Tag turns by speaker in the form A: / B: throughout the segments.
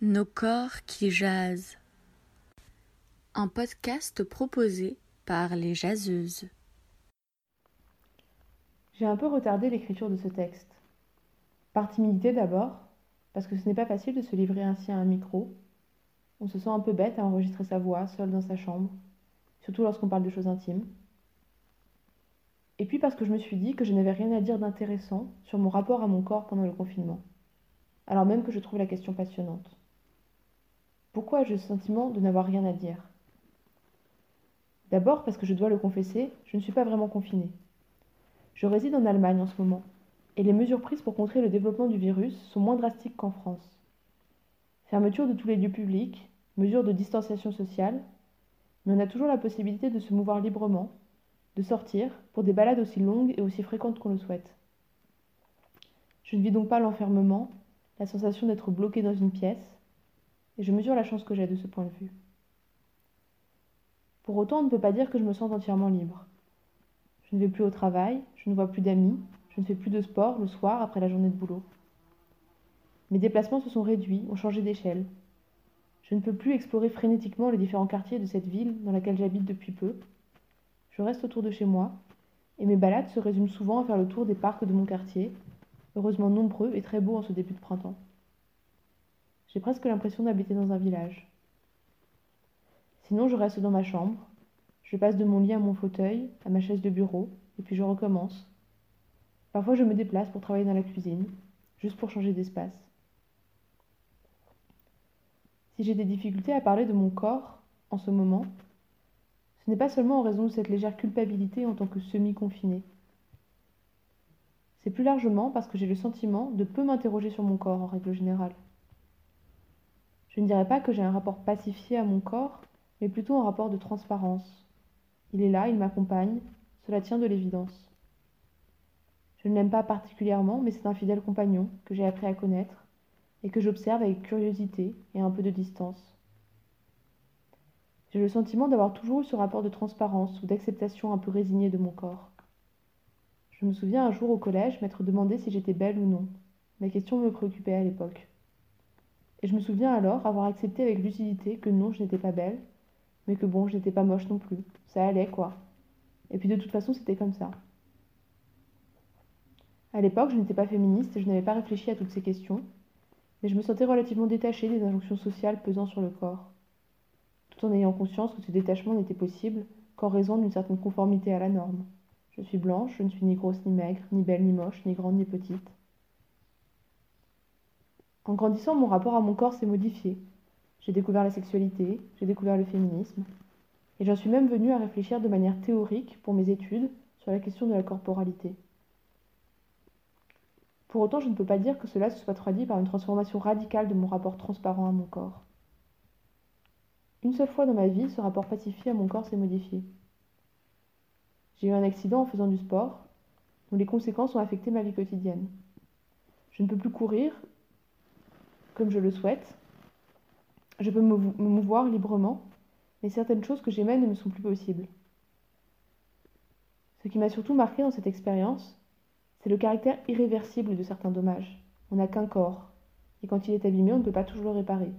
A: Nos corps qui jasent. Un podcast proposé par les jaseuses.
B: J'ai un peu retardé l'écriture de ce texte. Par timidité d'abord, parce que ce n'est pas facile de se livrer ainsi à un micro. On se sent un peu bête à enregistrer sa voix seule dans sa chambre, surtout lorsqu'on parle de choses intimes. Et puis parce que je me suis dit que je n'avais rien à dire d'intéressant sur mon rapport à mon corps pendant le confinement, alors même que je trouve la question passionnante. Pourquoi ai-je le sentiment de n'avoir rien à dire? D'abord parce que je dois le confesser, je ne suis pas vraiment confinée. Je réside en Allemagne en ce moment, et les mesures prises pour contrer le développement du virus sont moins drastiques qu'en France. Fermeture de tous les lieux publics, mesures de distanciation sociale, mais on a toujours la possibilité de se mouvoir librement, de sortir pour des balades aussi longues et aussi fréquentes qu'on le souhaite. Je ne vis donc pas l'enfermement, la sensation d'être bloqué dans une pièce, et je mesure la chance que j'ai de ce point de vue. Pour autant, on ne peut pas dire que je me sens entièrement libre. Je ne vais plus au travail, je ne vois plus d'amis, je ne fais plus de sport le soir après la journée de boulot. Mes déplacements se sont réduits, ont changé d'échelle. Je ne peux plus explorer frénétiquement les différents quartiers de cette ville dans laquelle j'habite depuis peu, je reste autour de chez moi, et mes balades se résument souvent à faire le tour des parcs de mon quartier, heureusement nombreux et très beaux en ce début de printemps. J'ai presque l'impression d'habiter dans un village. Sinon, je reste dans ma chambre, je passe de mon lit à mon fauteuil, à ma chaise de bureau, et puis je recommence. Parfois, je me déplace pour travailler dans la cuisine, juste pour changer d'espace. Si j'ai des difficultés à parler de mon corps en ce moment, ce n'est pas seulement en raison de cette légère culpabilité en tant que semi-confiné. C'est plus largement parce que j'ai le sentiment de peu m'interroger sur mon corps en règle générale. Je ne dirais pas que j'ai un rapport pacifié à mon corps, mais plutôt un rapport de transparence. Il est là, il m'accompagne, cela tient de l'évidence. Je ne l'aime pas particulièrement, mais c'est un fidèle compagnon que j'ai appris à connaître et que j'observe avec curiosité et un peu de distance. J'ai le sentiment d'avoir toujours eu ce rapport de transparence ou d'acceptation un peu résignée de mon corps. Je me souviens un jour au collège m'être demandé si j'étais belle ou non. La question me préoccupait à l'époque. Et je me souviens alors avoir accepté avec lucidité que non, je n'étais pas belle, mais que bon, je n'étais pas moche non plus. Ça allait, quoi. Et puis de toute façon, c'était comme ça. À l'époque, je n'étais pas féministe et je n'avais pas réfléchi à toutes ces questions, mais je me sentais relativement détachée des injonctions sociales pesant sur le corps tout en ayant conscience que ce détachement n'était possible qu'en raison d'une certaine conformité à la norme. Je suis blanche, je ne suis ni grosse ni maigre, ni belle ni moche, ni grande ni petite. En grandissant, mon rapport à mon corps s'est modifié. J'ai découvert la sexualité, j'ai découvert le féminisme, et j'en suis même venue à réfléchir de manière théorique pour mes études sur la question de la corporalité. Pour autant, je ne peux pas dire que cela se soit traduit par une transformation radicale de mon rapport transparent à mon corps. Une seule fois dans ma vie, ce rapport pacifié à mon corps s'est modifié. J'ai eu un accident en faisant du sport, dont les conséquences ont affecté ma vie quotidienne. Je ne peux plus courir comme je le souhaite. Je peux me mouvoir librement, mais certaines choses que j'aimais ne me sont plus possibles. Ce qui m'a surtout marqué dans cette expérience, c'est le caractère irréversible de certains dommages. On n'a qu'un corps, et quand il est abîmé, on ne peut pas toujours le réparer.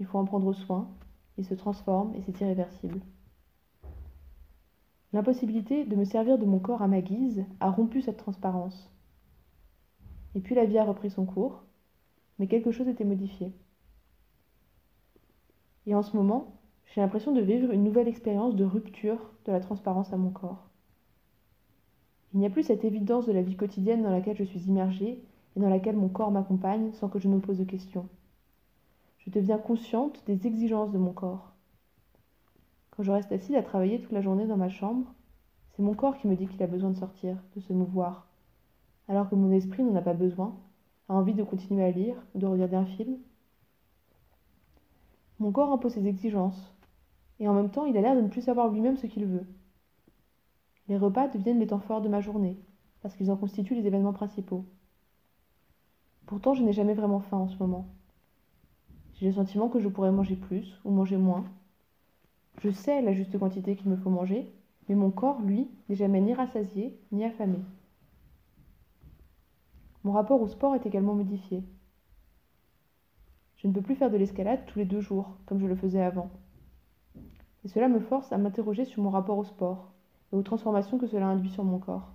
B: Il faut en prendre soin, il se transforme et c'est irréversible. L'impossibilité de me servir de mon corps à ma guise a rompu cette transparence. Et puis la vie a repris son cours, mais quelque chose était modifié. Et en ce moment, j'ai l'impression de vivre une nouvelle expérience de rupture de la transparence à mon corps. Il n'y a plus cette évidence de la vie quotidienne dans laquelle je suis immergée et dans laquelle mon corps m'accompagne sans que je me pose de questions. Je deviens consciente des exigences de mon corps. Quand je reste assise à travailler toute la journée dans ma chambre, c'est mon corps qui me dit qu'il a besoin de sortir, de se mouvoir, alors que mon esprit n'en a pas besoin, a envie de continuer à lire de regarder un film. Mon corps impose ses exigences, et en même temps il a l'air de ne plus savoir lui-même ce qu'il veut. Les repas deviennent les temps forts de ma journée, parce qu'ils en constituent les événements principaux. Pourtant je n'ai jamais vraiment faim en ce moment. J'ai le sentiment que je pourrais manger plus ou manger moins. Je sais la juste quantité qu'il me faut manger, mais mon corps, lui, n'est jamais ni rassasié ni affamé. Mon rapport au sport est également modifié. Je ne peux plus faire de l'escalade tous les deux jours, comme je le faisais avant. Et cela me force à m'interroger sur mon rapport au sport et aux transformations que cela induit sur mon corps.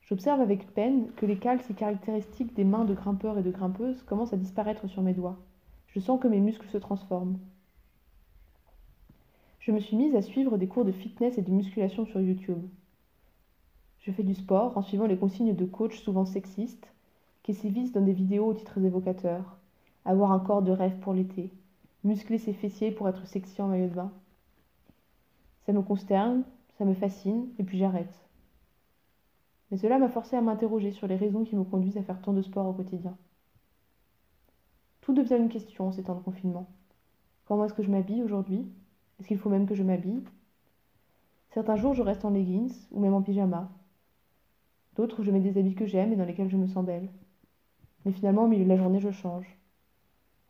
B: J'observe avec peine que les cales et caractéristiques des mains de grimpeurs et de grimpeuses commencent à disparaître sur mes doigts. Je sens que mes muscles se transforment. Je me suis mise à suivre des cours de fitness et de musculation sur YouTube. Je fais du sport en suivant les consignes de coach souvent sexistes qui sévissent dans des vidéos aux titres évocateurs. Avoir un corps de rêve pour l'été, muscler ses fessiers pour être sexy en maillot de bain. Ça me consterne, ça me fascine, et puis j'arrête. Mais cela m'a forcé à m'interroger sur les raisons qui me conduisent à faire tant de sport au quotidien. Tout devient une question en ces temps de confinement. Comment est-ce que je m'habille aujourd'hui? Est-ce qu'il faut même que je m'habille? Certains jours, je reste en leggings ou même en pyjama. D'autres, je mets des habits que j'aime et dans lesquels je me sens belle. Mais finalement, au milieu de la journée, je change.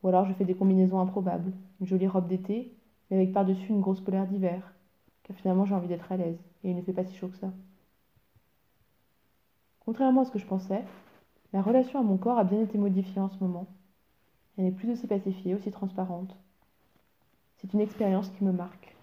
B: Ou alors, je fais des combinaisons improbables. Une jolie robe d'été, mais avec par-dessus une grosse polaire d'hiver. Car finalement, j'ai envie d'être à l'aise et il ne fait pas si chaud que ça. Contrairement à ce que je pensais, la relation à mon corps a bien été modifiée en ce moment. Elle n'est plus aussi pacifiée, aussi transparente. C'est une expérience qui me marque.